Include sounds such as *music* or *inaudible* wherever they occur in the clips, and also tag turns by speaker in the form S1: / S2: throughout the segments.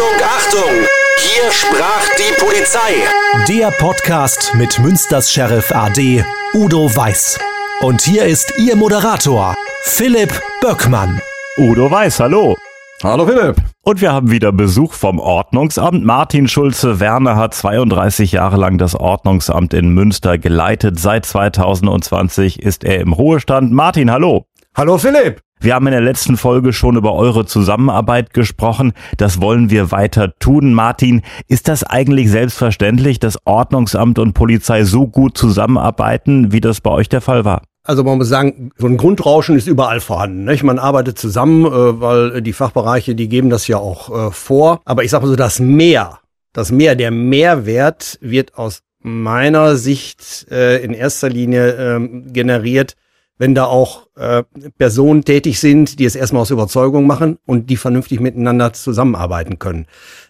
S1: Achtung, Achtung! Hier sprach die Polizei.
S2: Der Podcast mit Münsters Sheriff AD Udo Weiß. Und hier ist Ihr Moderator, Philipp Böckmann.
S3: Udo Weiß, hallo.
S4: Hallo Philipp.
S3: Und wir haben wieder Besuch vom Ordnungsamt. Martin Schulze-Werner hat 32 Jahre lang das Ordnungsamt in Münster geleitet. Seit 2020 ist er im Ruhestand. Martin, hallo.
S4: Hallo Philipp.
S3: Wir haben in der letzten Folge schon über eure Zusammenarbeit gesprochen. Das wollen wir weiter tun. Martin, ist das eigentlich selbstverständlich, dass Ordnungsamt und Polizei so gut zusammenarbeiten, wie das bei euch der Fall war?
S4: Also man muss sagen, so ein Grundrauschen ist überall vorhanden. Nicht? Man arbeitet zusammen, äh, weil die Fachbereiche, die geben das ja auch äh, vor. Aber ich sage mal so, das Mehr, das Mehr, der Mehrwert wird aus meiner Sicht äh, in erster Linie ähm, generiert wenn da auch äh, Personen tätig sind, die es erstmal aus Überzeugung machen und die vernünftig miteinander zusammenarbeiten können.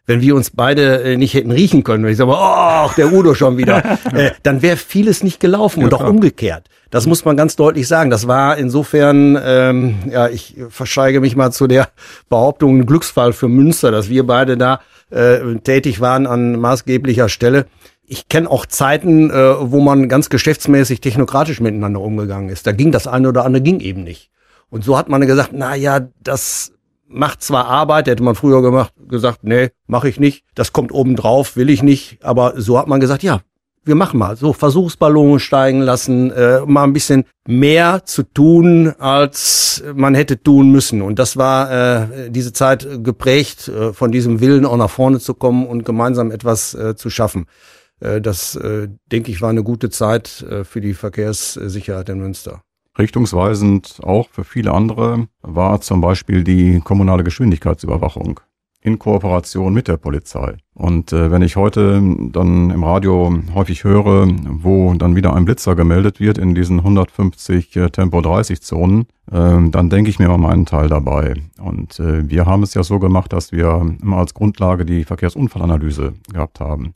S4: Wenn wir uns beide äh, nicht hätten riechen können, wenn ich sage, oh, der Udo schon wieder, *laughs* äh, dann wäre vieles nicht gelaufen ja, und auch klar. umgekehrt. Das muss man ganz deutlich sagen. Das war insofern, ähm, ja, ich versteige mich mal zu der Behauptung, ein Glücksfall für Münster, dass wir beide da äh, tätig waren an maßgeblicher Stelle ich kenne auch Zeiten, äh, wo man ganz geschäftsmäßig technokratisch miteinander umgegangen ist. Da ging das eine oder andere ging eben nicht. Und so hat man gesagt, na ja, das macht zwar Arbeit, hätte man früher gemacht, gesagt, nee, mache ich nicht. Das kommt oben drauf, will ich nicht. Aber so hat man gesagt, ja, wir machen mal so Versuchsballone steigen lassen, äh, mal ein bisschen mehr zu tun, als man hätte tun müssen. Und das war äh, diese Zeit geprägt äh, von diesem Willen, auch nach vorne zu kommen und gemeinsam etwas äh, zu schaffen. Äh, das, äh, denke ich, war eine gute Zeit äh, für die Verkehrssicherheit in Münster.
S5: Richtungsweisend auch für viele andere war zum Beispiel die kommunale Geschwindigkeitsüberwachung in Kooperation mit der Polizei. Und äh, wenn ich heute dann im Radio häufig höre, wo dann wieder ein Blitzer gemeldet wird in diesen 150 äh, Tempo 30 Zonen, äh, dann denke ich mir mal meinen Teil dabei. Und äh, wir haben es ja so gemacht, dass wir immer als Grundlage die Verkehrsunfallanalyse gehabt haben.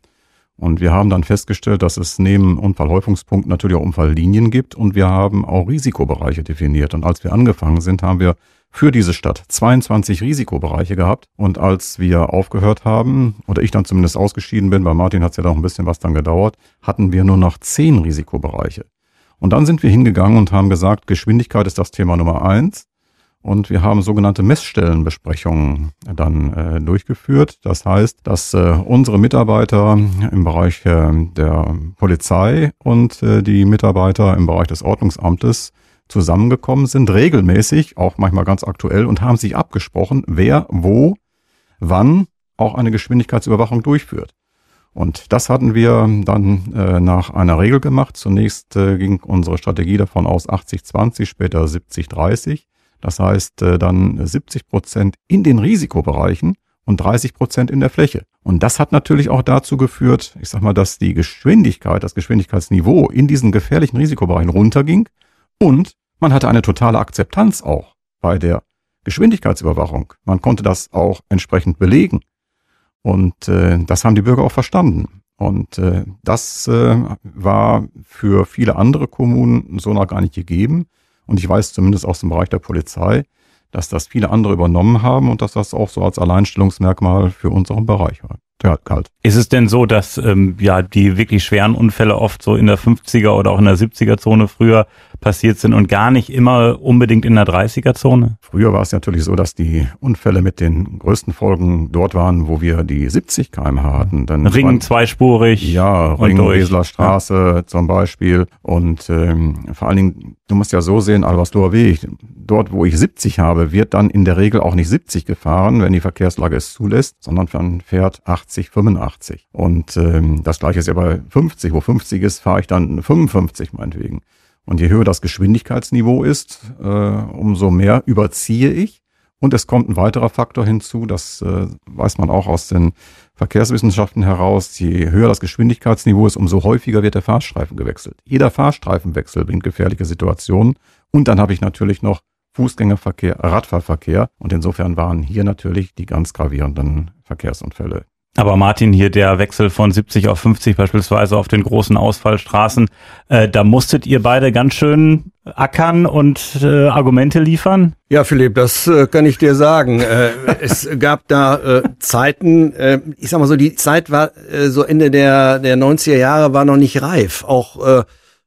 S5: Und wir haben dann festgestellt, dass es neben Unfallhäufungspunkten natürlich auch Unfalllinien gibt und wir haben auch Risikobereiche definiert. Und als wir angefangen sind, haben wir für diese Stadt 22 Risikobereiche gehabt. Und als wir aufgehört haben, oder ich dann zumindest ausgeschieden bin, bei Martin hat es ja noch ein bisschen was dann gedauert, hatten wir nur noch 10 Risikobereiche. Und dann sind wir hingegangen und haben gesagt, Geschwindigkeit ist das Thema Nummer eins. Und wir haben sogenannte Messstellenbesprechungen dann äh, durchgeführt. Das heißt, dass äh, unsere Mitarbeiter im Bereich äh, der Polizei und äh, die Mitarbeiter im Bereich des Ordnungsamtes zusammengekommen sind, regelmäßig, auch manchmal ganz aktuell, und haben sich abgesprochen, wer, wo, wann auch eine Geschwindigkeitsüberwachung durchführt. Und das hatten wir dann äh, nach einer Regel gemacht. Zunächst äh, ging unsere Strategie davon aus 80-20, später 70-30. Das heißt äh, dann 70 Prozent in den Risikobereichen und 30 Prozent in der Fläche. Und das hat natürlich auch dazu geführt, ich sag mal, dass die Geschwindigkeit, das Geschwindigkeitsniveau in diesen gefährlichen Risikobereichen runterging und man hatte eine totale Akzeptanz auch bei der Geschwindigkeitsüberwachung. Man konnte das auch entsprechend belegen. Und äh, das haben die Bürger auch verstanden. Und äh, das äh, war für viele andere Kommunen so noch gar nicht gegeben. Und ich weiß zumindest aus dem Bereich der Polizei, dass das viele andere übernommen haben und dass das auch so als Alleinstellungsmerkmal für unseren Bereich war ja, kalt.
S3: Ist es denn so, dass ähm, ja die wirklich schweren Unfälle oft so in der 50er oder auch in der 70er Zone früher passiert sind und gar nicht immer unbedingt in der 30er Zone?
S5: Früher war es natürlich so, dass die Unfälle mit den größten Folgen dort waren, wo wir die 70 km/h hatten.
S3: Dann Ring waren, zweispurig.
S5: Ja, Ring Weseler Straße ja. zum Beispiel. Und ähm, vor allen Dingen, du musst ja so sehen, Albersloher Weg, dort wo ich 70 habe, wird dann in der Regel auch nicht 70 gefahren, wenn die Verkehrslage es zulässt, sondern man fährt 80 80, 85. Und ähm, das gleiche ist ja bei 50. Wo 50 ist, fahre ich dann 55 meinetwegen. Und je höher das Geschwindigkeitsniveau ist, äh, umso mehr überziehe ich. Und es kommt ein weiterer Faktor hinzu, das äh, weiß man auch aus den Verkehrswissenschaften heraus. Je höher das Geschwindigkeitsniveau ist, umso häufiger wird der Fahrstreifen gewechselt. Jeder Fahrstreifenwechsel bringt gefährliche Situationen. Und dann habe ich natürlich noch Fußgängerverkehr, Radfahrverkehr. Und insofern waren hier natürlich die ganz gravierenden Verkehrsunfälle
S3: Aber Martin, hier der Wechsel von 70 auf 50 beispielsweise auf den großen Ausfallstraßen, äh, da musstet ihr beide ganz schön ackern und äh, Argumente liefern?
S4: Ja, Philipp, das äh, kann ich dir sagen. äh, es gab da äh, Zeiten, äh, ich sag mal so, die Zeit war so Ende der, der 90er Jahre war noch nicht reif. Auch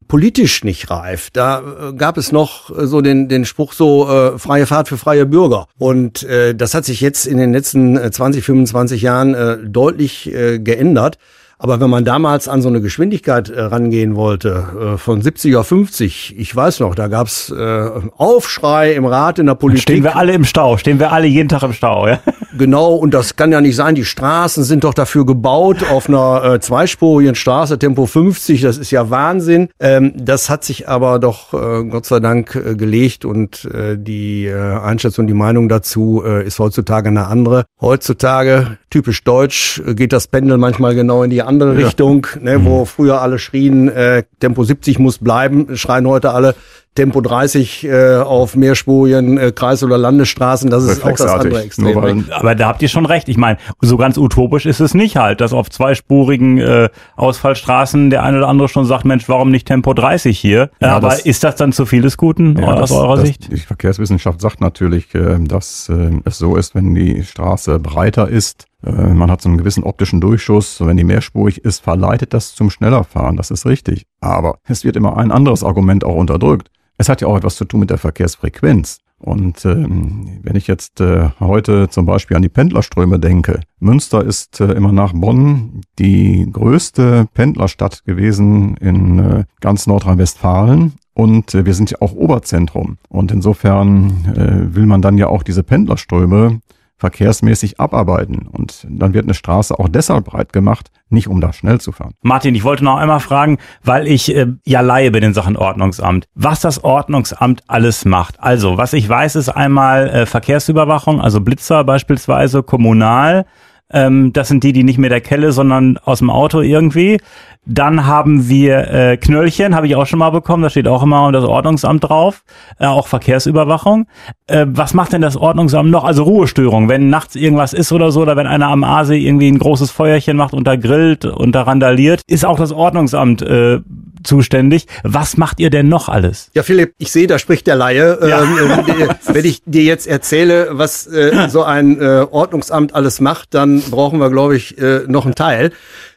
S4: politisch nicht reif. Da äh, gab es noch äh, so den, den Spruch so äh, freie Fahrt für freie Bürger. Und äh, das hat sich jetzt in den letzten 20, äh, 25 Jahren äh, deutlich äh, geändert. Aber wenn man damals an so eine Geschwindigkeit äh, rangehen wollte, äh, von 70 auf 50, ich weiß noch, da gab's äh, Aufschrei im Rat in der Politik.
S3: Stehen wir alle im Stau, stehen wir alle jeden Tag im Stau, ja?
S4: Genau, und das kann ja nicht sein. Die Straßen sind doch dafür gebaut auf einer äh, zweispurigen Straße, Tempo 50, das ist ja Wahnsinn. Ähm, das hat sich aber doch äh, Gott sei Dank äh, gelegt und äh, die äh, Einschätzung, die Meinung dazu äh, ist heutzutage eine andere. Heutzutage, typisch deutsch, äh, geht das Pendel manchmal genau in die andere ja. Richtung, ne, wo mhm. früher alle schrien, äh, Tempo 70 muss bleiben, schreien heute alle Tempo 30 äh, auf mehrspurigen äh, Kreis- oder Landesstraßen, das ist auch das andere Extrem.
S3: Aber da habt ihr schon recht. Ich meine, so ganz utopisch ist es nicht halt, dass auf zweispurigen äh, Ausfallstraßen der eine oder andere schon sagt, Mensch, warum nicht Tempo 30 hier? Ja, Aber das, ist das dann zu viel des Guten ja, aus das, eurer
S5: das,
S3: Sicht?
S5: Die Verkehrswissenschaft sagt natürlich, äh, dass äh, es so ist, wenn die Straße breiter ist, man hat so einen gewissen optischen Durchschuss. Wenn die mehrspurig ist, verleitet das zum Schnellerfahren. Das ist richtig. Aber es wird immer ein anderes Argument auch unterdrückt. Es hat ja auch etwas zu tun mit der Verkehrsfrequenz. Und ähm, wenn ich jetzt äh, heute zum Beispiel an die Pendlerströme denke, Münster ist äh, immer nach Bonn die größte Pendlerstadt gewesen in äh, ganz Nordrhein-Westfalen. Und äh, wir sind ja auch Oberzentrum. Und insofern äh, will man dann ja auch diese Pendlerströme verkehrsmäßig abarbeiten. Und dann wird eine Straße auch deshalb breit gemacht, nicht um da schnell zu fahren.
S3: Martin, ich wollte noch einmal fragen, weil ich äh, ja Laie bin in Sachen Ordnungsamt, was das Ordnungsamt alles macht. Also, was ich weiß, ist einmal äh, Verkehrsüberwachung, also Blitzer beispielsweise, kommunal. Ähm, das sind die, die nicht mehr der Kelle, sondern aus dem Auto irgendwie. Dann haben wir äh, Knöllchen, habe ich auch schon mal bekommen, da steht auch immer das Ordnungsamt drauf, äh, auch Verkehrsüberwachung. Äh, was macht denn das Ordnungsamt noch? Also Ruhestörung, wenn nachts irgendwas ist oder so, oder wenn einer am Aasee irgendwie ein großes Feuerchen macht und da grillt und da randaliert, ist auch das Ordnungsamt äh, zuständig. Was macht ihr denn noch alles?
S4: Ja, Philipp, ich sehe, da spricht der Laie. Ja. Ähm, äh, wenn ich dir jetzt erzähle, was äh, so ein äh, Ordnungsamt alles macht, dann brauchen wir, glaube ich, äh, noch einen Teil.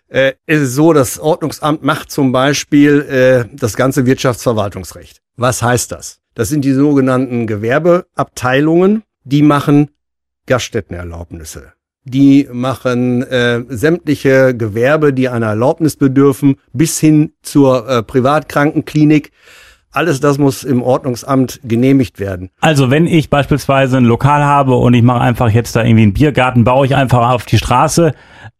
S4: Äh, es ist so, das Ordnungsamt macht zum Beispiel äh, das ganze Wirtschaftsverwaltungsrecht. Was heißt das? Das sind die sogenannten Gewerbeabteilungen, die machen Gaststättenerlaubnisse. Die machen äh, sämtliche Gewerbe, die einer Erlaubnis bedürfen, bis hin zur äh, Privatkrankenklinik. Alles das muss im Ordnungsamt genehmigt werden.
S3: Also wenn ich beispielsweise ein Lokal habe und ich mache einfach jetzt da irgendwie einen Biergarten, baue ich einfach auf die Straße,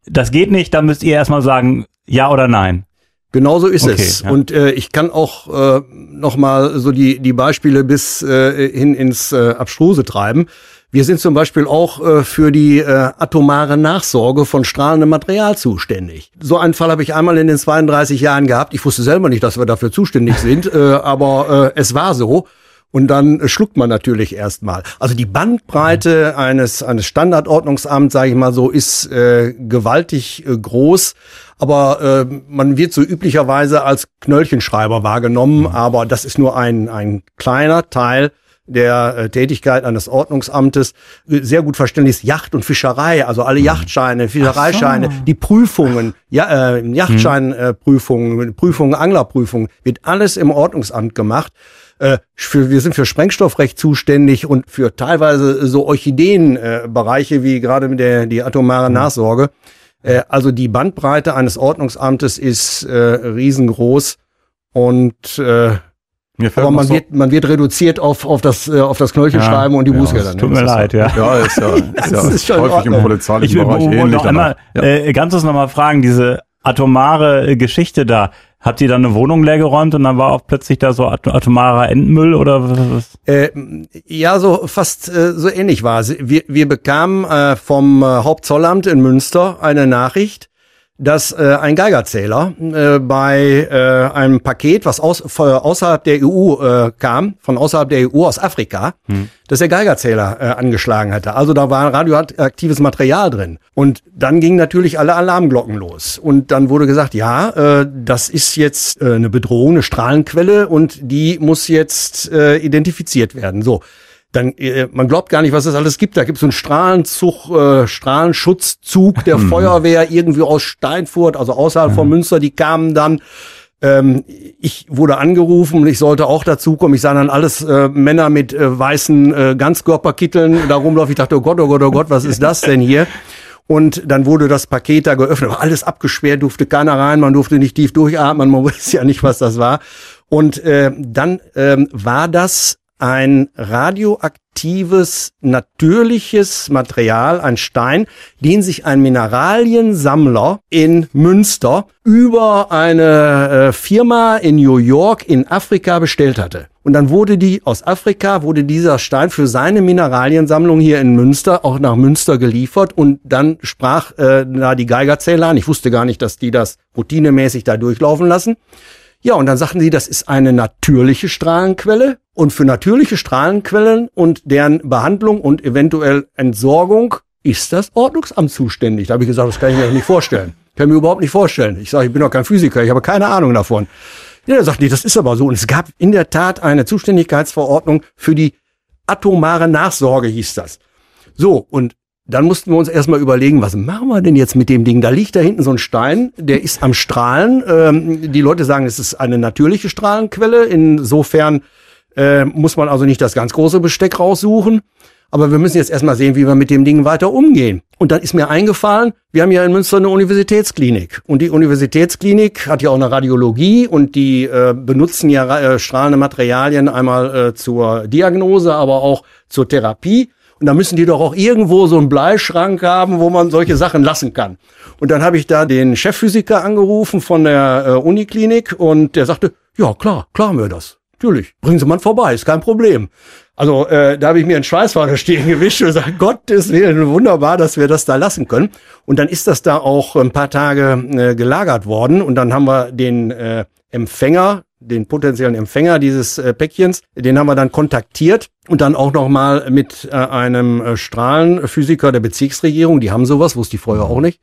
S3: das geht nicht, dann müsst ihr erstmal sagen, ja oder nein.
S4: Genauso ist okay, es. Ja. Und äh, ich kann auch äh, noch mal so die die Beispiele bis äh, hin ins äh, Abstruse treiben. Wir sind zum Beispiel auch äh, für die äh, atomare Nachsorge von strahlendem Material zuständig. So einen Fall habe ich einmal in den 32 Jahren gehabt. Ich wusste selber nicht, dass wir dafür zuständig sind, *laughs* äh, aber äh, es war so. Und dann schluckt man natürlich erstmal. Also die Bandbreite eines, eines Standardordnungsamts, sage ich mal so, ist äh, gewaltig äh, groß. Aber man wird so üblicherweise als Knöllchenschreiber wahrgenommen. Aber das ist nur ein, ein kleiner Teil der äh, Tätigkeit eines Ordnungsamtes sehr gut verständlich ist Yacht und Fischerei, also alle Yachtscheine, Fischereischeine, so. die Prüfungen, ja, äh, Yachtscheinprüfungen, äh, Prüfungen, Anglerprüfungen, wird alles im Ordnungsamt gemacht. Äh, für, wir sind für Sprengstoffrecht zuständig und für teilweise so Orchideenbereiche äh, wie gerade mit der die atomare mhm. Nachsorge. Äh, also die Bandbreite eines Ordnungsamtes ist äh, riesengroß und äh, aber man so wird, man wird reduziert auf, auf das, äh, auf das Knöllchenschreiben ja, und die Bußgelder.
S3: Ja, tut mir leid, ja.
S5: Ja, ist ja, *laughs* ist ja ist häufig im polizeilichen ich Bereich
S3: ähnlich. Noch einmal, ja. äh, ganz kurz nochmal fragen, diese atomare Geschichte da, Habt ihr dann eine Wohnung leer geräumt und dann war auch plötzlich da so atomarer Endmüll oder was?
S4: Äh, ja, so fast äh, so ähnlich war es. Wir, wir bekamen äh, vom äh, Hauptzollamt in Münster eine Nachricht, dass äh, ein Geigerzähler äh, bei äh, einem Paket, was aus, von außerhalb der EU äh, kam, von außerhalb der EU aus Afrika, hm. dass der Geigerzähler äh, angeschlagen hatte. Also da war radioaktives Material drin. Und dann gingen natürlich alle Alarmglocken los. Und dann wurde gesagt, ja, äh, das ist jetzt äh, eine Bedrohung, eine Strahlenquelle und die muss jetzt äh, identifiziert werden. So dann äh, man glaubt gar nicht, was es alles gibt. Da gibt es so einen Strahlenzug, äh, Strahlenschutzzug der mhm. Feuerwehr irgendwie aus Steinfurt, also außerhalb mhm. von Münster, die kamen dann. Ähm, ich wurde angerufen und ich sollte auch dazukommen. Ich sah dann alles äh, Männer mit äh, weißen äh, Ganzkörperkitteln da rumlaufen. Ich dachte, oh Gott, oh Gott, oh Gott, was ist das denn hier? Und dann wurde das Paket da geöffnet, war alles abgesperrt, durfte keiner rein, man durfte nicht tief durchatmen, man *laughs* wusste ja nicht, was das war. Und äh, dann ähm, war das ein radioaktives, natürliches Material, ein Stein, den sich ein Mineraliensammler in Münster über eine äh, Firma in New York in Afrika bestellt hatte. Und dann wurde die aus Afrika, wurde dieser Stein für seine Mineraliensammlung hier in Münster auch nach Münster geliefert und dann sprach äh, da die Geigerzähler an. Ich wusste gar nicht, dass die das routinemäßig da durchlaufen lassen. Ja, und dann sagten sie, das ist eine natürliche Strahlenquelle. Und für natürliche Strahlenquellen und deren Behandlung und eventuell Entsorgung ist das Ordnungsamt zuständig. Da habe ich gesagt, das kann ich mir nicht vorstellen. Kann mir überhaupt nicht vorstellen. Ich sage, ich bin doch kein Physiker, ich habe keine Ahnung davon. Ja, er sagt, nee, das ist aber so. Und es gab in der Tat eine Zuständigkeitsverordnung für die atomare Nachsorge, hieß das. So, und dann mussten wir uns erstmal überlegen, was machen wir denn jetzt mit dem Ding? Da liegt da hinten so ein Stein, der ist am Strahlen. Ähm, die Leute sagen, es ist eine natürliche Strahlenquelle. Insofern äh, muss man also nicht das ganz große Besteck raussuchen. Aber wir müssen jetzt erstmal sehen, wie wir mit dem Ding weiter umgehen. Und dann ist mir eingefallen, wir haben ja in Münster eine Universitätsklinik. Und die Universitätsklinik hat ja auch eine Radiologie und die äh, benutzen ja äh, strahlende Materialien einmal äh, zur Diagnose, aber auch zur Therapie. Und da müssen die doch auch irgendwo so einen Bleischrank haben, wo man solche Sachen lassen kann. Und dann habe ich da den Chefphysiker angerufen von der äh, Uniklinik und der sagte, ja klar, klar haben wir das. Natürlich, bringen Sie mal vorbei, ist kein Problem. Also äh, da habe ich mir einen Schweißfader *laughs* stehen gewischt und gesagt, Gottes Willen, wunderbar, dass wir das da lassen können. Und dann ist das da auch ein paar Tage äh, gelagert worden und dann haben wir den äh, Empfänger den potenziellen Empfänger dieses äh, Päckchens, den haben wir dann kontaktiert und dann auch nochmal mit äh, einem äh, Strahlenphysiker der Bezirksregierung, die haben sowas, wusste ich vorher auch nicht,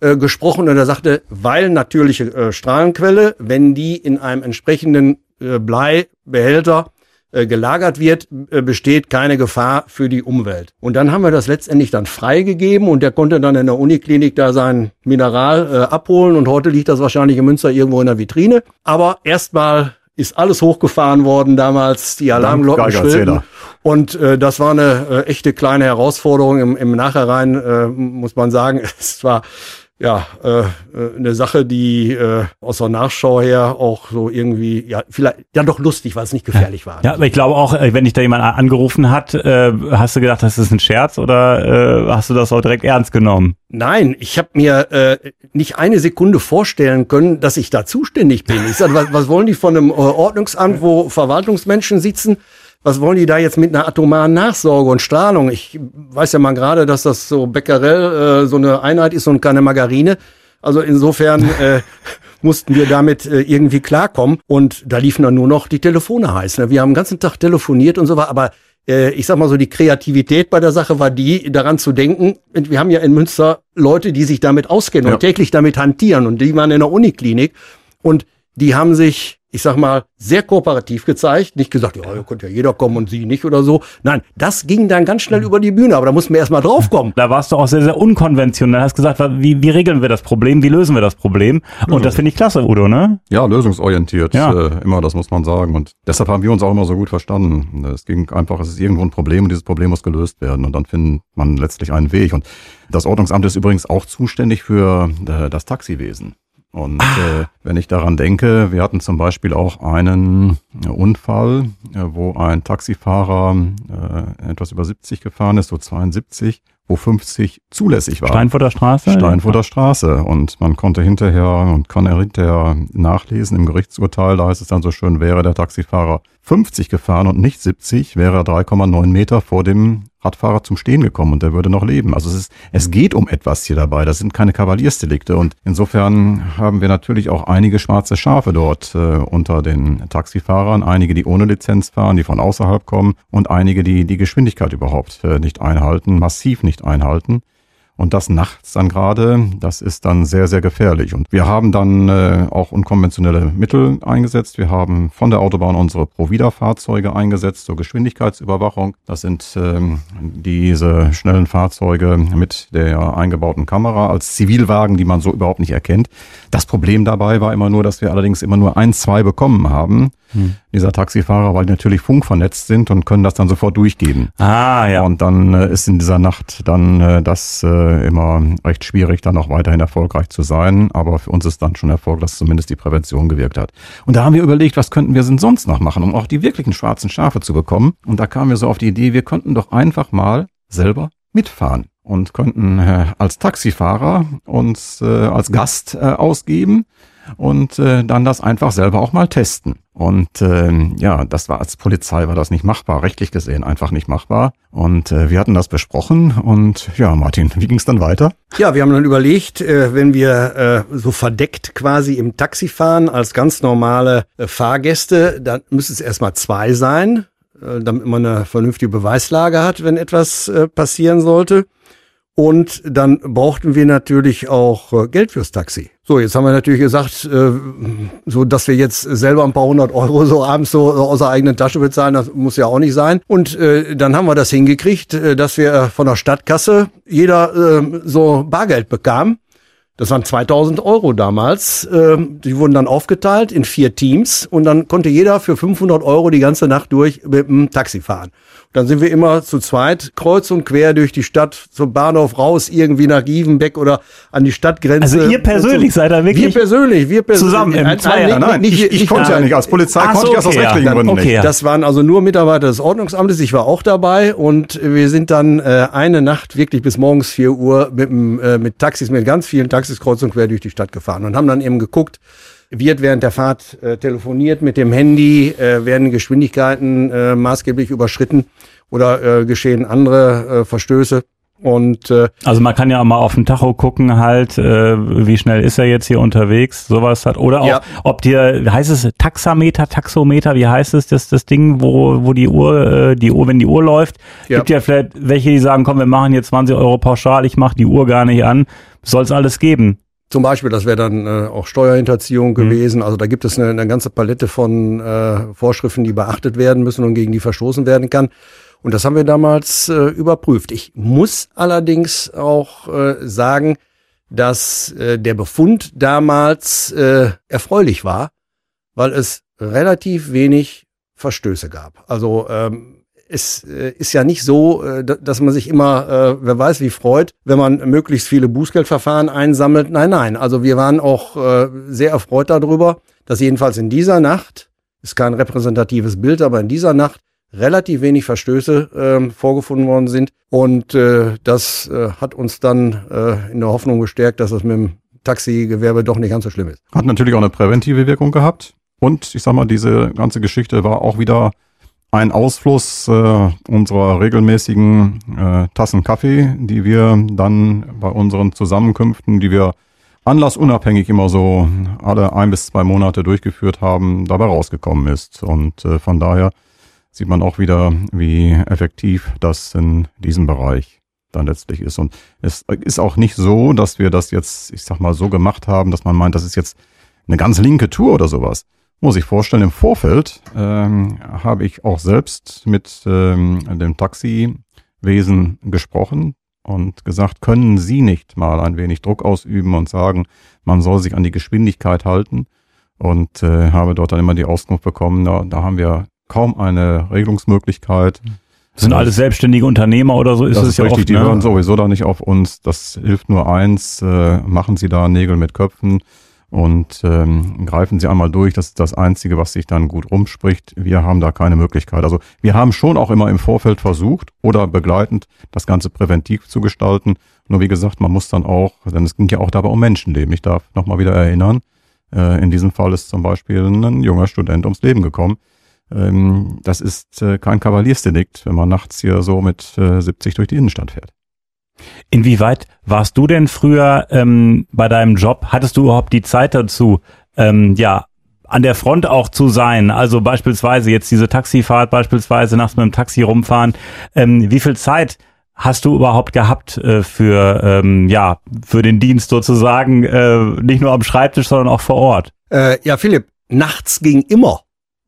S4: äh, gesprochen. Und er sagte, weil natürliche äh, Strahlenquelle, wenn die in einem entsprechenden äh, Bleibehälter äh, gelagert wird, äh, besteht keine Gefahr für die Umwelt. Und dann haben wir das letztendlich dann freigegeben und der konnte dann in der Uniklinik da sein Mineral äh, abholen und heute liegt das wahrscheinlich in Münster irgendwo in der Vitrine. Aber erstmal ist alles hochgefahren worden damals, die Alarmglocken schrillten. Und äh, das war eine äh, echte kleine Herausforderung im, im Nachhinein, äh, muss man sagen. *laughs* Es war ja, äh, äh, eine Sache, die äh, aus der Nachschau her auch so irgendwie, ja, vielleicht, ja doch lustig, weil es nicht gefährlich war.
S3: Ja, aber ich glaube auch, äh, wenn dich da jemand angerufen hat, äh, hast du gedacht, das ist ein Scherz oder äh, hast du das auch direkt ernst genommen?
S4: Nein, ich habe mir äh, nicht eine Sekunde vorstellen können, dass ich da zuständig bin. Ich sag, was, was wollen die von einem äh, Ordnungsamt, wo Verwaltungsmenschen sitzen? Was wollen die da jetzt mit einer atomaren Nachsorge und Strahlung? Ich weiß ja mal gerade, dass das so Becquerel äh, so eine Einheit ist und keine Margarine. Also insofern *laughs* äh, mussten wir damit äh, irgendwie klarkommen. Und da liefen dann nur noch die Telefone heiß. Ne? Wir haben den ganzen Tag telefoniert und so war, aber äh, ich sag mal so, die Kreativität bei der Sache war die, daran zu denken, wir haben ja in Münster Leute, die sich damit auskennen ja. und täglich damit hantieren und die waren in der Uniklinik und die haben sich ich sag mal, sehr kooperativ gezeigt. Nicht gesagt, ja, hier könnte ja jeder kommen und sie nicht oder so. Nein, das ging dann ganz schnell über die Bühne, aber da mussten wir erstmal draufkommen.
S3: Da warst du auch sehr, sehr unkonventionell. Hast gesagt, wie, wie regeln wir das Problem? Wie lösen wir das Problem? Und das finde ich klasse, Udo, ne?
S5: Ja, lösungsorientiert. Ja. Äh, immer, das muss man sagen. Und deshalb haben wir uns auch immer so gut verstanden. Es ging einfach, es ist irgendwo ein Problem und dieses Problem muss gelöst werden. Und dann findet man letztlich einen Weg. Und das Ordnungsamt ist übrigens auch zuständig für äh, das Taxiwesen. Und ah. äh, wenn ich daran denke, wir hatten zum Beispiel auch einen äh, Unfall, äh, wo ein Taxifahrer äh, etwas über 70 gefahren ist, so 72, wo 50 zulässig war.
S3: Steinfurter Straße?
S5: Steinfurter ja. Straße. Und man konnte hinterher und kann hinterher nachlesen im Gerichtsurteil, da heißt es dann so schön, wäre der Taxifahrer 50 gefahren und nicht 70, wäre er 3,9 Meter vor dem Radfahrer zum Stehen gekommen und der würde noch leben. Also es ist, es geht um etwas hier dabei. Das sind keine Kavaliersdelikte und insofern haben wir natürlich auch einige schwarze Schafe dort äh, unter den Taxifahrern, einige, die ohne Lizenz fahren, die von außerhalb kommen und einige, die die Geschwindigkeit überhaupt äh, nicht einhalten, massiv nicht einhalten. Und das nachts dann gerade, das ist dann sehr, sehr gefährlich. Und wir haben dann äh, auch unkonventionelle Mittel eingesetzt. Wir haben von der Autobahn unsere Provida-Fahrzeuge eingesetzt zur Geschwindigkeitsüberwachung. Das sind ähm, diese schnellen Fahrzeuge mit der eingebauten Kamera als Zivilwagen, die man so überhaupt nicht erkennt. Das Problem dabei war immer nur, dass wir allerdings immer nur ein, zwei bekommen haben hm. dieser Taxifahrer, weil die natürlich funkvernetzt sind und können das dann sofort durchgeben.
S3: Ah, ja.
S5: Und dann äh, ist in dieser Nacht dann äh, das äh, immer recht schwierig, dann auch weiterhin erfolgreich zu sein. Aber für uns ist dann schon Erfolg, dass zumindest die Prävention gewirkt hat. Und da haben wir überlegt, was könnten wir denn sonst noch machen, um auch die wirklichen schwarzen Schafe zu bekommen. Und da kamen wir so auf die Idee, wir könnten doch einfach mal selber mitfahren und könnten äh, als Taxifahrer uns äh, als Gast äh, ausgeben und äh, dann das einfach selber auch mal testen. Und äh, ja, das war als Polizei war das nicht machbar, rechtlich gesehen einfach nicht machbar. Und äh, wir hatten das besprochen und ja, Martin, wie ging es dann weiter?
S4: Ja, wir haben dann überlegt, äh, wenn wir äh, so verdeckt quasi im Taxi fahren als ganz normale äh, Fahrgäste, dann müsste es erstmal zwei sein, äh, damit man eine vernünftige Beweislage hat, wenn etwas äh, passieren sollte. Und dann brauchten wir natürlich auch äh, Geld fürs Taxi. So, jetzt haben wir natürlich gesagt, äh, so dass wir jetzt selber ein paar hundert Euro so abends so aus der eigenen Tasche bezahlen, das muss ja auch nicht sein. Und äh, dann haben wir das hingekriegt, äh, dass wir von der Stadtkasse jeder äh, so Bargeld bekam. Das waren 2000 Euro damals. Äh, die wurden dann aufgeteilt in vier Teams und dann konnte jeder für 500 Euro die ganze Nacht durch mit dem Taxi fahren. Dann sind wir immer zu zweit kreuz und quer durch die Stadt zum Bahnhof raus, irgendwie nach Gievenbeck oder an die Stadtgrenze.
S3: Also ihr persönlich so. seid da wirklich?
S4: Wir persönlich, wir persönlich.
S3: Zusammen im Zweier?
S5: Nein, nicht, ich, ich, konnte ja nicht. Als Polizei Ach konnte so, ich das aus rechtlichen Gründen okay, nicht.
S4: Das waren also nur Mitarbeiter des Ordnungsamtes. Ich war auch dabei und wir sind dann äh, eine Nacht wirklich bis morgens vier Uhr mit, äh, mit Taxis, mit ganz vielen Taxis kreuz und quer durch die Stadt gefahren und haben dann eben geguckt, wird während der Fahrt äh, telefoniert mit dem Handy, äh, werden Geschwindigkeiten äh, maßgeblich überschritten oder äh, geschehen andere äh, Verstöße. Und äh,
S3: also man kann ja auch mal auf den Tacho gucken, halt, äh, wie schnell ist er jetzt hier unterwegs, sowas hat. Oder auch, ja. ob dir, heißt es Taxameter, Taxometer, wie heißt es, das, das Ding, wo, wo die Uhr, äh, die Uhr, wenn die Uhr läuft, ja. gibt ja vielleicht welche, die sagen, komm, wir machen hier 20 Euro pauschal, ich mache die Uhr gar nicht an. Soll es alles geben.
S4: Zum Beispiel, das wäre dann äh, auch Steuerhinterziehung mhm. gewesen. Also da gibt es eine, eine ganze Palette von äh, Vorschriften, die beachtet werden müssen und gegen die verstoßen werden kann. Und das haben wir damals äh, überprüft. Ich muss allerdings auch äh, sagen, dass äh, der Befund damals äh, erfreulich war, weil es relativ wenig Verstöße gab. Also ähm, es äh, ist ja nicht so, äh, dass man sich immer, äh, wer weiß wie freut, wenn man möglichst viele Bußgeldverfahren einsammelt. Nein, nein. Also wir waren auch sehr erfreut darüber, dass jedenfalls in dieser Nacht, ist kein repräsentatives Bild, aber in dieser Nacht relativ wenig Verstöße äh, vorgefunden worden sind. Und das hat uns dann in der Hoffnung gestärkt, dass es mit dem Taxigewerbe doch nicht ganz so schlimm ist.
S5: Hat natürlich auch eine präventive Wirkung gehabt. Und ich sag mal, diese ganze Geschichte war auch wieder ein Ausfluss äh, unserer regelmäßigen äh, Tassen Kaffee, die wir dann bei unseren Zusammenkünften, die wir anlassunabhängig immer so alle ein bis zwei Monate durchgeführt haben, dabei rausgekommen ist. Und äh, von daher sieht man auch wieder, wie effektiv das in diesem Bereich dann letztlich ist. Und es ist auch nicht so, dass wir das jetzt, ich sag mal, so gemacht haben, dass man meint, das ist jetzt eine ganz linke Tour oder sowas. Muss ich vorstellen, im Vorfeld ähm, habe ich auch selbst mit ähm, dem Taxiwesen gesprochen und gesagt, können Sie nicht mal ein wenig Druck ausüben und sagen, man soll sich an die Geschwindigkeit halten? Und äh, habe dort dann immer die Auskunft bekommen, da, da haben wir kaum eine Regelungsmöglichkeit.
S3: Das sind alles selbstständige Unternehmer oder so ist
S5: das
S3: es ja
S5: richtig,
S3: oft.
S5: Die ne? hören sowieso da nicht auf uns. Das hilft nur eins. Äh, machen Sie da Nägel mit Köpfen und ähm, greifen Sie einmal durch. Das ist das Einzige, was sich dann gut rumspricht. Wir haben da keine Möglichkeit. Also wir haben schon auch immer im Vorfeld versucht oder begleitend das Ganze präventiv zu gestalten. Nur wie gesagt, man muss dann auch, denn es ging ja auch dabei um Menschenleben. Ich darf nochmal wieder erinnern, äh, in diesem Fall ist zum Beispiel ein junger Student ums Leben gekommen ähm, das ist äh, kein Kavaliersdelikt, wenn man nachts hier so mit äh, 70 durch die Innenstadt fährt.
S3: Inwieweit warst du denn früher ähm, bei deinem Job? Hattest du überhaupt die Zeit dazu, ähm, ja, an der Front auch zu sein? Also beispielsweise jetzt diese Taxifahrt, beispielsweise nachts mit dem Taxi rumfahren. Ähm, wie viel Zeit hast du überhaupt gehabt äh, für ähm, ja für den Dienst sozusagen äh, nicht nur am Schreibtisch, sondern auch vor Ort?
S4: Äh, ja, Philipp, nachts ging immer.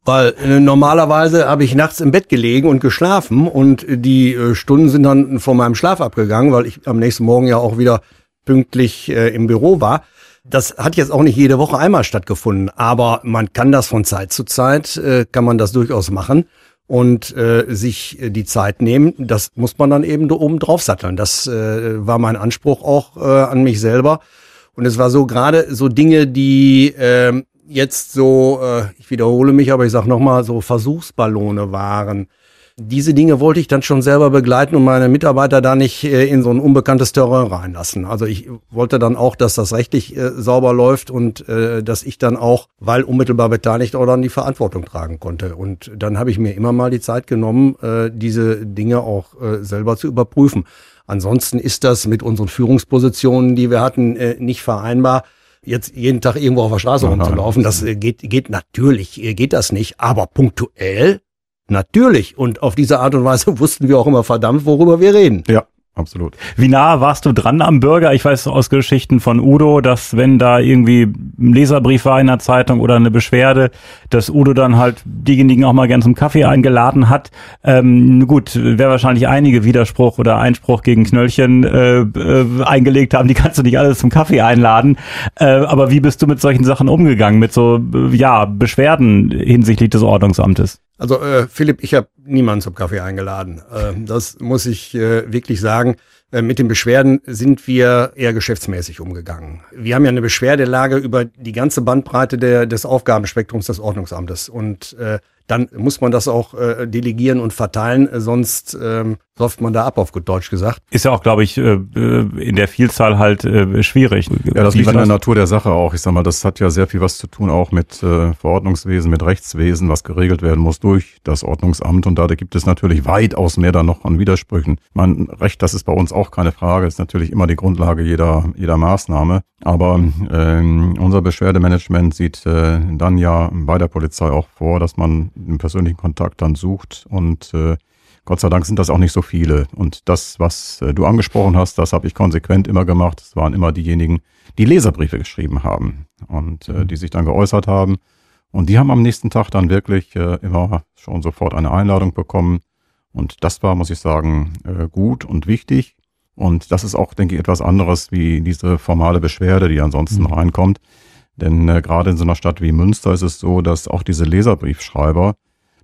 S4: Weil äh, normalerweise habe ich nachts im Bett gelegen und geschlafen und die äh, Stunden sind dann von meinem Schlaf abgegangen, weil ich am nächsten Morgen ja auch wieder pünktlich äh, im Büro war. Das hat jetzt auch nicht jede Woche einmal stattgefunden, aber man kann das von Zeit zu Zeit, äh, kann man das durchaus machen und äh, sich äh, die Zeit nehmen. Das muss man dann eben oben drauf satteln. Das äh, war mein Anspruch auch äh, an mich selber. Und es war so gerade so Dinge, die äh, jetzt so, äh, ich wiederhole mich, aber ich sage nochmal, so Versuchsballone waren. Diese Dinge wollte ich dann schon selber begleiten und meine Mitarbeiter da nicht äh, in so ein unbekanntes Terrain reinlassen. Also ich wollte dann auch, dass das rechtlich äh, sauber läuft und äh, dass ich dann auch, weil unmittelbar beteiligt, auch dann die Verantwortung tragen konnte. Und dann habe ich mir immer mal die Zeit genommen, äh, diese Dinge auch äh, selber zu überprüfen. Ansonsten ist das mit unseren Führungspositionen, die wir hatten, äh, nicht vereinbar jetzt jeden Tag irgendwo auf der Straße rumzulaufen. Das äh, geht, geht natürlich, äh, geht das nicht, aber punktuell natürlich. Und auf diese Art und Weise *laughs* wussten wir auch immer verdammt, worüber wir reden.
S5: Ja, absolut.
S3: Wie nah warst du dran am Bürger? Ich weiß aus Geschichten von Udo, dass wenn da irgendwie ein Leserbrief war in der Zeitung oder eine Beschwerde, dass Udo dann halt diejenigen auch mal gern zum Kaffee eingeladen hat. Ähm, gut, wäre wahrscheinlich einige Widerspruch oder Einspruch gegen Knöllchen äh, äh, eingelegt haben, die kannst du nicht alles zum Kaffee einladen. Äh, aber wie bist du mit solchen Sachen umgegangen, mit so äh, ja Beschwerden hinsichtlich des Ordnungsamtes?
S4: Also äh, Philipp, ich habe niemanden zum Kaffee eingeladen. Äh, das muss ich äh, wirklich sagen. Äh, mit den Beschwerden sind wir eher geschäftsmäßig umgegangen. Wir haben ja eine Beschwerdelage über die ganze Bandbreite der, des Aufgabenspektrums des Ordnungsamtes. Und äh, dann muss man das auch äh, delegieren und verteilen, sonst ähm, läuft man da ab, auf gut Deutsch gesagt.
S3: Ist ja auch, glaube ich, äh, in der Vielzahl halt äh, schwierig.
S5: Ja, das liegt in der Natur der Sache auch. Ich sag mal, das hat ja sehr viel was zu tun auch mit äh, Verordnungswesen, mit Rechtswesen, was geregelt werden muss durch das Ordnungsamt. Und da gibt es natürlich weitaus mehr dann noch an Widersprüchen. Mein Recht, das ist bei uns auch keine Frage, ist natürlich immer die Grundlage jeder, jeder Maßnahme. Aber ähm, unser Beschwerdemanagement sieht äh, dann ja bei der Polizei auch vor, dass man einen persönlichen Kontakt dann sucht und äh, Gott sei Dank sind das auch nicht so viele. Und das, was äh, du angesprochen hast, das habe ich konsequent immer gemacht. Es waren immer diejenigen, die Leserbriefe geschrieben haben und äh, die sich dann geäußert haben. Und die haben am nächsten Tag dann wirklich äh, immer schon sofort eine Einladung bekommen. Und das war, muss ich sagen, äh, gut und wichtig. Und das ist auch, denke ich, etwas anderes wie diese formale Beschwerde, die ansonsten mhm. reinkommt. Denn äh, gerade in so einer Stadt wie Münster ist es so, dass auch diese Leserbriefschreiber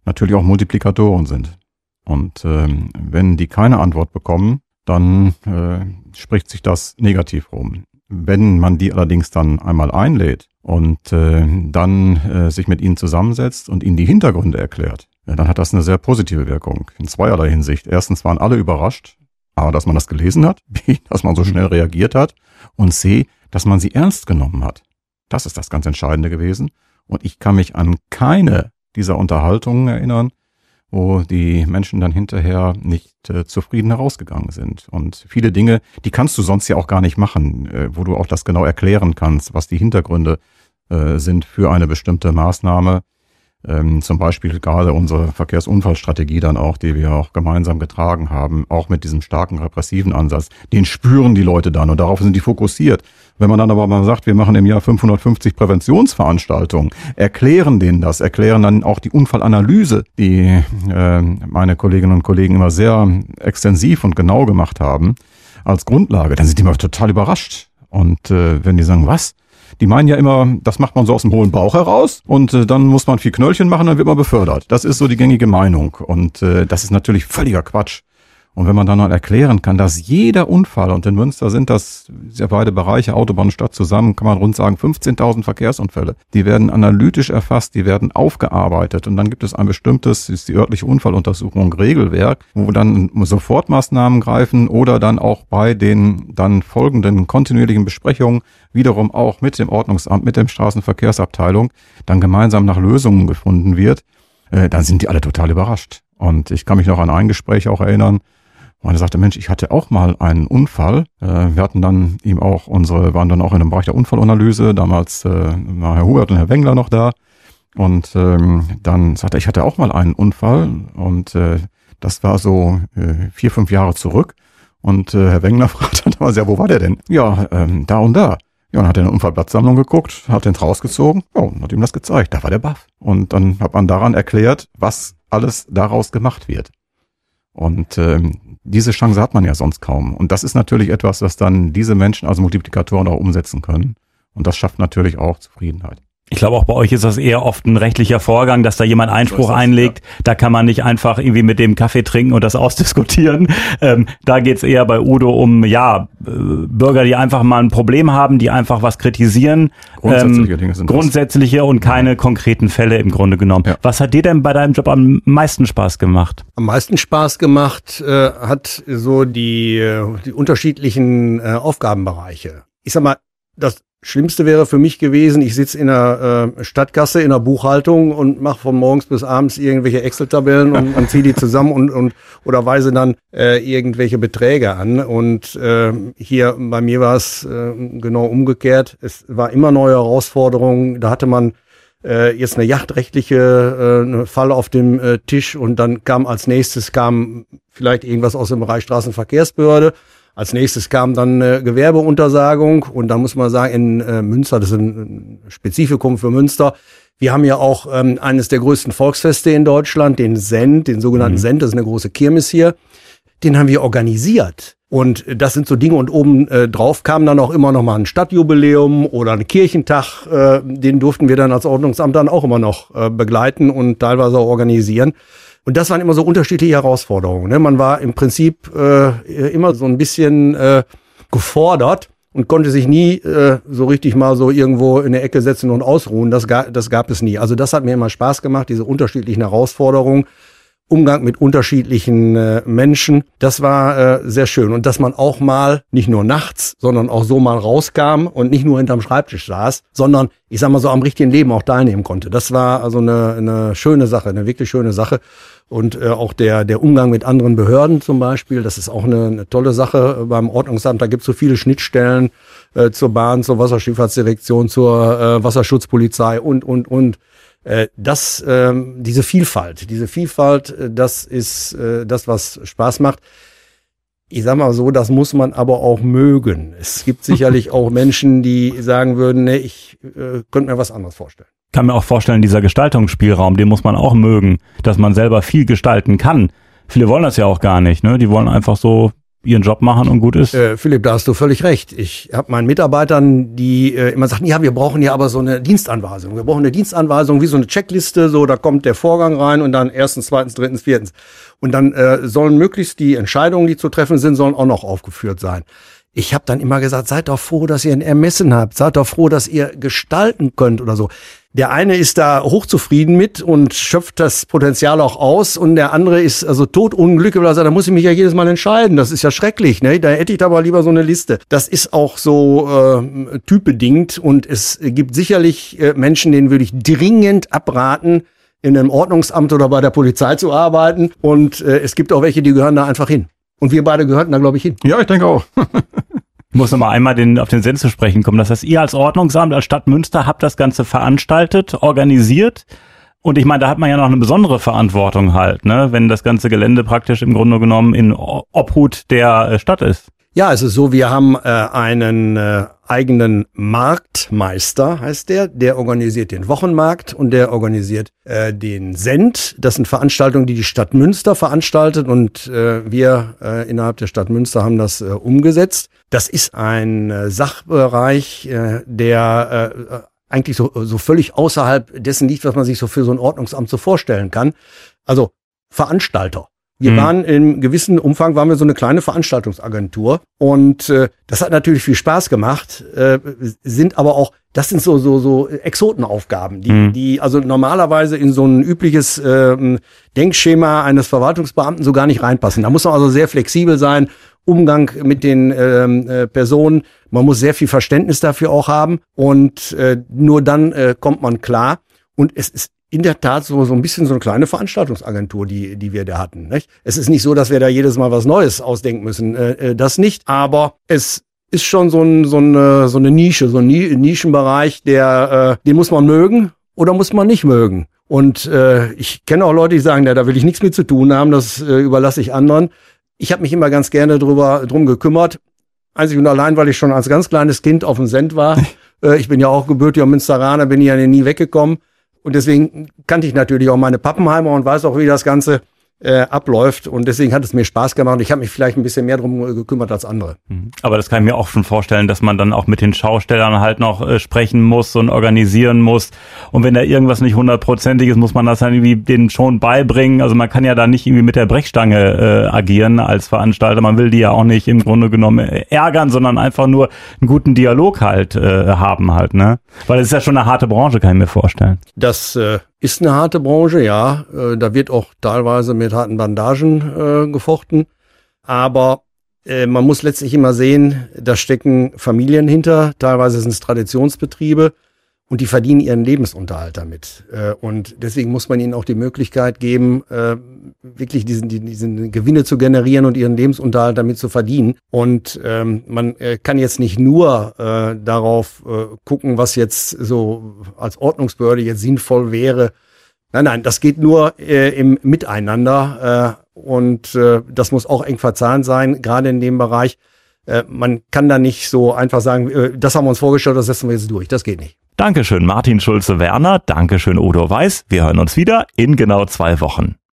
S5: natürlich auch Multiplikatoren sind. Und ähm, wenn die keine Antwort bekommen, dann äh, spricht sich das negativ rum. Wenn man die allerdings dann einmal einlädt und äh, dann äh, sich mit ihnen zusammensetzt und ihnen die Hintergründe erklärt, ja, dann hat das eine sehr positive Wirkung in zweierlei Hinsicht. Erstens waren alle überrascht, A, dass man das gelesen hat, B, *laughs* dass man so schnell reagiert hat und C, dass man sie ernst genommen hat. Das ist das ganz Entscheidende gewesen. Und ich kann mich an keine dieser Unterhaltungen erinnern, wo die Menschen dann hinterher nicht äh, zufrieden herausgegangen sind. Und viele Dinge, die kannst du sonst ja auch gar nicht machen, äh, wo du auch das genau erklären kannst, was die Hintergründe äh, sind für eine bestimmte Maßnahme. Ähm, zum Beispiel gerade unsere Verkehrsunfallstrategie dann auch, die wir auch gemeinsam getragen haben, auch mit diesem starken repressiven Ansatz. Den spüren die Leute dann und darauf sind die fokussiert. Wenn man dann aber mal sagt, wir machen im Jahr 550 Präventionsveranstaltungen, erklären denen das, erklären dann auch die Unfallanalyse, die äh, meine Kolleginnen und Kollegen immer sehr extensiv und genau gemacht haben, als Grundlage, dann sind die immer total überrascht. Und äh, wenn die sagen, was? Die meinen ja immer, das macht man so aus dem hohlen Bauch heraus und äh, dann muss man viel Knöllchen machen, dann wird man befördert. Das ist so die gängige Meinung und äh, das ist natürlich völliger Quatsch. Und wenn man dann noch erklären kann, dass jeder Unfall, und in Münster sind das ja beide Bereiche, Autobahn und Stadt zusammen, kann man rund sagen 15.000 Verkehrsunfälle, die werden analytisch erfasst, die werden aufgearbeitet und dann gibt es ein bestimmtes, ist die örtliche Unfalluntersuchung, Regelwerk, wo dann Sofortmaßnahmen greifen oder dann auch bei den dann folgenden kontinuierlichen Besprechungen wiederum auch mit dem Ordnungsamt, mit dem Straßenverkehrsabteilung dann gemeinsam nach Lösungen gefunden wird äh, dann sind die alle total überrascht. Und ich kann mich noch an ein Gespräch auch erinnern, wo einer sagte, Mensch, ich hatte auch mal einen Unfall. Äh, wir hatten dann ihm auch unsere, waren dann auch in dem Bereich der Unfallanalyse, damals äh, war Herr Hubert und Herr Wengler noch da. Und ähm, dann sagte er, ich hatte auch mal einen Unfall und äh, das war so äh, vier, fünf Jahre zurück. Und äh, Herr Wengler *laughs* fragte dann damals, ja, wo war der denn? Ja, ähm, da und da. Ja, und hat in eine Unfallblattsammlung geguckt, hat den rausgezogen, ja, und hat ihm das gezeigt. Da war der Buff. Und dann hat man daran erklärt, was alles daraus gemacht wird. Und ähm, diese Chance hat man ja sonst kaum. Und das ist natürlich etwas, was dann diese Menschen als Multiplikatoren auch umsetzen können. Und das schafft natürlich auch Zufriedenheit.
S3: Ich glaube, auch bei euch ist das eher oft ein rechtlicher Vorgang, dass da jemand Einspruch das, einlegt. Ja. Da kann man nicht einfach irgendwie mit dem Kaffee trinken und das *laughs* ausdiskutieren. Ähm, da geht's eher bei Udo um, ja, äh, Bürger, die einfach mal ein Problem haben, die einfach was kritisieren. Grundsätzliche ähm, Dinge sind Grundsätzliche das. und keine konkreten Fälle im Grunde genommen. Ja. Was hat dir denn bei deinem Job am meisten Spaß gemacht?
S4: Am meisten Spaß gemacht äh, hat so die, äh, die unterschiedlichen äh, Aufgabenbereiche. Ich sag mal, das Schlimmste wäre für mich gewesen, ich sitze in einer äh, Stadtgasse in der Buchhaltung und mache von morgens bis abends irgendwelche Excel-Tabellen und, und ziehe die zusammen und, und oder weise dann äh, irgendwelche Beträge an. Und äh, hier bei mir war es äh, genau umgekehrt. Es war immer neue Herausforderungen. Da hatte man äh, jetzt eine jachtrechtliche äh, eine Fall auf dem äh, Tisch und dann kam als nächstes kam vielleicht irgendwas aus dem Bereich Straßenverkehrsbehörde. Als nächstes kam dann eine Gewerbeuntersagung und da muss man sagen, in äh, Münster, das ist ein Spezifikum für Münster, wir haben ja auch ähm, eines der größten Volksfeste in Deutschland, den Send, den sogenannten mhm. Send, das ist eine große Kirmes hier. Den haben wir organisiert. Und das sind so Dinge und oben äh, drauf kam dann auch immer noch mal ein Stadtjubiläum oder ein Kirchentag, äh, den durften wir dann als Ordnungsamt dann auch immer noch äh, begleiten und teilweise auch organisieren. Und das waren immer so unterschiedliche Herausforderungen. Ne? Man war im Prinzip äh, immer so ein bisschen äh, gefordert und konnte sich nie äh, so richtig mal so irgendwo in der Ecke setzen und ausruhen. Das, ga, das gab es nie. Also das hat mir immer Spaß gemacht, diese unterschiedlichen Herausforderungen. Umgang mit unterschiedlichen äh, Menschen. Das war äh, sehr schön. Und dass man auch mal nicht nur nachts, sondern auch so mal rauskam und nicht nur hinterm Schreibtisch saß, sondern ich sag mal so am richtigen Leben auch teilnehmen konnte. Das war also eine, eine schöne Sache, eine wirklich schöne Sache. Und äh, auch der, der Umgang mit anderen Behörden zum Beispiel, das ist auch eine, eine tolle Sache beim Ordnungsamt. Da gibt es so viele Schnittstellen äh, zur Bahn, zur Wasserschifffahrtsdirektion, zur äh, Wasserschutzpolizei und, und, und. Äh, das, äh, diese Vielfalt, diese Vielfalt, äh, das ist äh, das, was Spaß macht. Ich sag mal so, das muss man aber auch mögen. Es gibt sicherlich *laughs* auch Menschen, die sagen würden, nee, ich äh, könnte mir was anderes vorstellen.
S3: Kann mir auch vorstellen, dieser Gestaltungsspielraum, den muss man auch mögen, dass man selber viel gestalten kann. Viele wollen das ja auch gar nicht, ne? Die wollen einfach so ihren Job machen und gut ist.
S4: Äh, Philipp, da hast du völlig recht. Ich habe meinen Mitarbeitern, die äh, immer sagten, ja, wir brauchen ja aber so eine Dienstanweisung. Wir brauchen eine Dienstanweisung, wie so eine Checkliste, so da kommt der Vorgang rein und dann erstens, zweitens, drittens, viertens. Und dann äh, sollen möglichst die Entscheidungen, die zu treffen sind, sollen auch noch aufgeführt sein. Ich habe dann immer gesagt, seid doch froh, dass ihr ein Ermessen habt, seid doch froh, dass ihr gestalten könnt oder so. Der eine ist da hochzufrieden mit und schöpft das Potenzial auch aus und der andere ist also totunglücklich, weil er sagt, da muss ich mich ja jedes Mal entscheiden. Das ist ja schrecklich, ne? Da hätte ich da mal lieber so eine Liste. Das ist auch so äh, typbedingt und es gibt sicherlich äh, Menschen, denen würde ich dringend abraten, in einem Ordnungsamt oder bei der Polizei zu arbeiten. Und äh, es gibt auch welche, die gehören da einfach hin. Und wir beide gehörten da, glaube ich, hin.
S5: Ja, ich denke auch. *laughs*
S3: Ich muss nochmal einmal den, auf den Sinn zu sprechen kommen. Das heißt, ihr als Ordnungsamt, als Stadt Münster habt das Ganze veranstaltet, organisiert. Und ich meine, da hat man ja noch eine besondere Verantwortung halt, ne, wenn das ganze Gelände praktisch im Grunde genommen in Obhut der Stadt ist.
S4: Ja, es ist so, wir haben äh, einen äh, eigenen Marktmeister, heißt der. Der organisiert den Wochenmarkt und der organisiert äh, den Send. Das sind Veranstaltungen, die die Stadt Münster veranstaltet und äh, wir äh, innerhalb der Stadt Münster haben das äh, umgesetzt. Das ist ein äh, Sachbereich, äh, der äh, eigentlich so, so völlig außerhalb dessen liegt, was man sich so für so ein Ordnungsamt so vorstellen kann. Also Veranstalter. Wir mhm. waren im gewissen Umfang, waren wir so eine kleine Veranstaltungsagentur und äh, das hat natürlich viel Spaß gemacht, äh, sind aber auch, das sind so so so Exotenaufgaben, die mhm. die also normalerweise in so ein übliches äh, Denkschema eines Verwaltungsbeamten so gar nicht reinpassen. Da muss man also sehr flexibel sein, Umgang mit den ähm, äh, Personen, man muss sehr viel Verständnis dafür auch haben und äh, nur dann äh, kommt man klar und es ist in der Tat so, so ein bisschen so eine kleine Veranstaltungsagentur, die, die wir da hatten. Nicht? Es ist nicht so, dass wir da jedes Mal was Neues ausdenken müssen. Äh, äh das nicht. Aber es ist schon so, ein, so, eine, so eine Nische, so ein Nischenbereich, der, äh, den muss man mögen oder muss man nicht mögen. Und äh, ich kenne auch Leute, die sagen, ja, da will ich nichts mit zu tun haben, das äh, überlasse ich anderen. Ich habe mich immer ganz gerne drüber drum gekümmert. Einzig und allein, weil ich schon als ganz kleines Kind auf dem Send war. *laughs* äh, ich bin ja auch gebürtiger Münsteraner, bin ja nie weggekommen. Und deswegen kannte ich natürlich auch meine Pappenheimer und weiß auch, wie das Ganze äh, abläuft. Und deswegen hat es mir Spaß gemacht. Und ich habe mich vielleicht ein bisschen mehr drum äh, gekümmert als andere.
S3: Mhm. Aber das kann ich mir auch schon vorstellen, dass man dann auch mit den Schaustellern halt noch äh, sprechen muss und organisieren muss. Und wenn da irgendwas nicht hundertprozentig ist, muss man das dann irgendwie denen schon beibringen. Also man kann ja da nicht irgendwie mit der Brechstange äh, agieren als Veranstalter. Man will die ja auch nicht im Grunde genommen ärgern, sondern einfach nur einen guten Dialog halt äh, haben halt, ne? Weil es ist ja schon eine harte Branche, kann ich mir vorstellen.
S4: Das äh, ist eine harte Branche, ja. Äh, da wird auch teilweise mit harten Bandagen äh, gefochten. Aber äh, man muss letztlich immer sehen, da stecken Familien hinter. Teilweise sind es Traditionsbetriebe und die verdienen ihren Lebensunterhalt damit. Äh, und deswegen muss man ihnen auch die Möglichkeit geben, äh, wirklich diesen, diesen Gewinne zu generieren und ihren Lebensunterhalt damit zu verdienen. Und ähm, man äh, kann jetzt nicht nur darauf gucken, was jetzt so als Ordnungsbehörde jetzt sinnvoll wäre. Nein, nein, das geht nur im Miteinander und das muss auch eng verzahnt sein, gerade in dem Bereich. Man kann da nicht so einfach sagen, das haben wir uns vorgestellt, das setzen wir jetzt durch. Das geht nicht.
S3: Dankeschön, Martin Schulze-Werner. Dankeschön, Udo Weiß. Wir hören uns wieder in genau zwei Wochen.